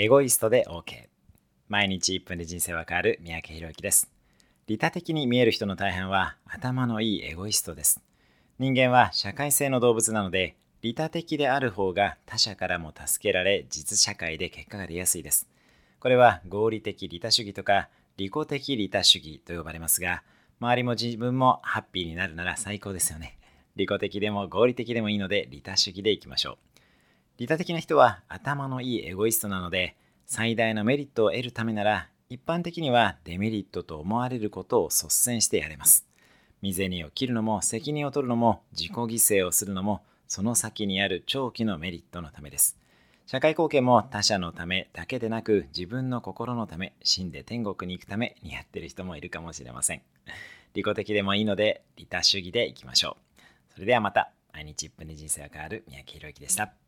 エゴイストで OK 毎日1分で人生は変わる三宅宏之です。利他的に見える人の大半は頭のいいエゴイストです。人間は社会性の動物なので利他的である方が他者からも助けられ実社会で結果が出やすいです。これは合理的利他主義とか利己的利他主義と呼ばれますが周りも自分もハッピーになるなら最高ですよね。利己的でも合理的でもいいので利他主義でいきましょう。利他的な人は頭のいいエゴイストなので最大のメリットを得るためなら一般的にはデメリットと思われることを率先してやれます。未銭を切るのも責任を取るのも自己犠牲をするのもその先にある長期のメリットのためです。社会貢献も他者のためだけでなく自分の心のため死んで天国に行くためにやってる人もいるかもしれません。利己的でもいいので利他主義でいきましょう。それではまた毎日1分で人生が変わる三宅宏之でした。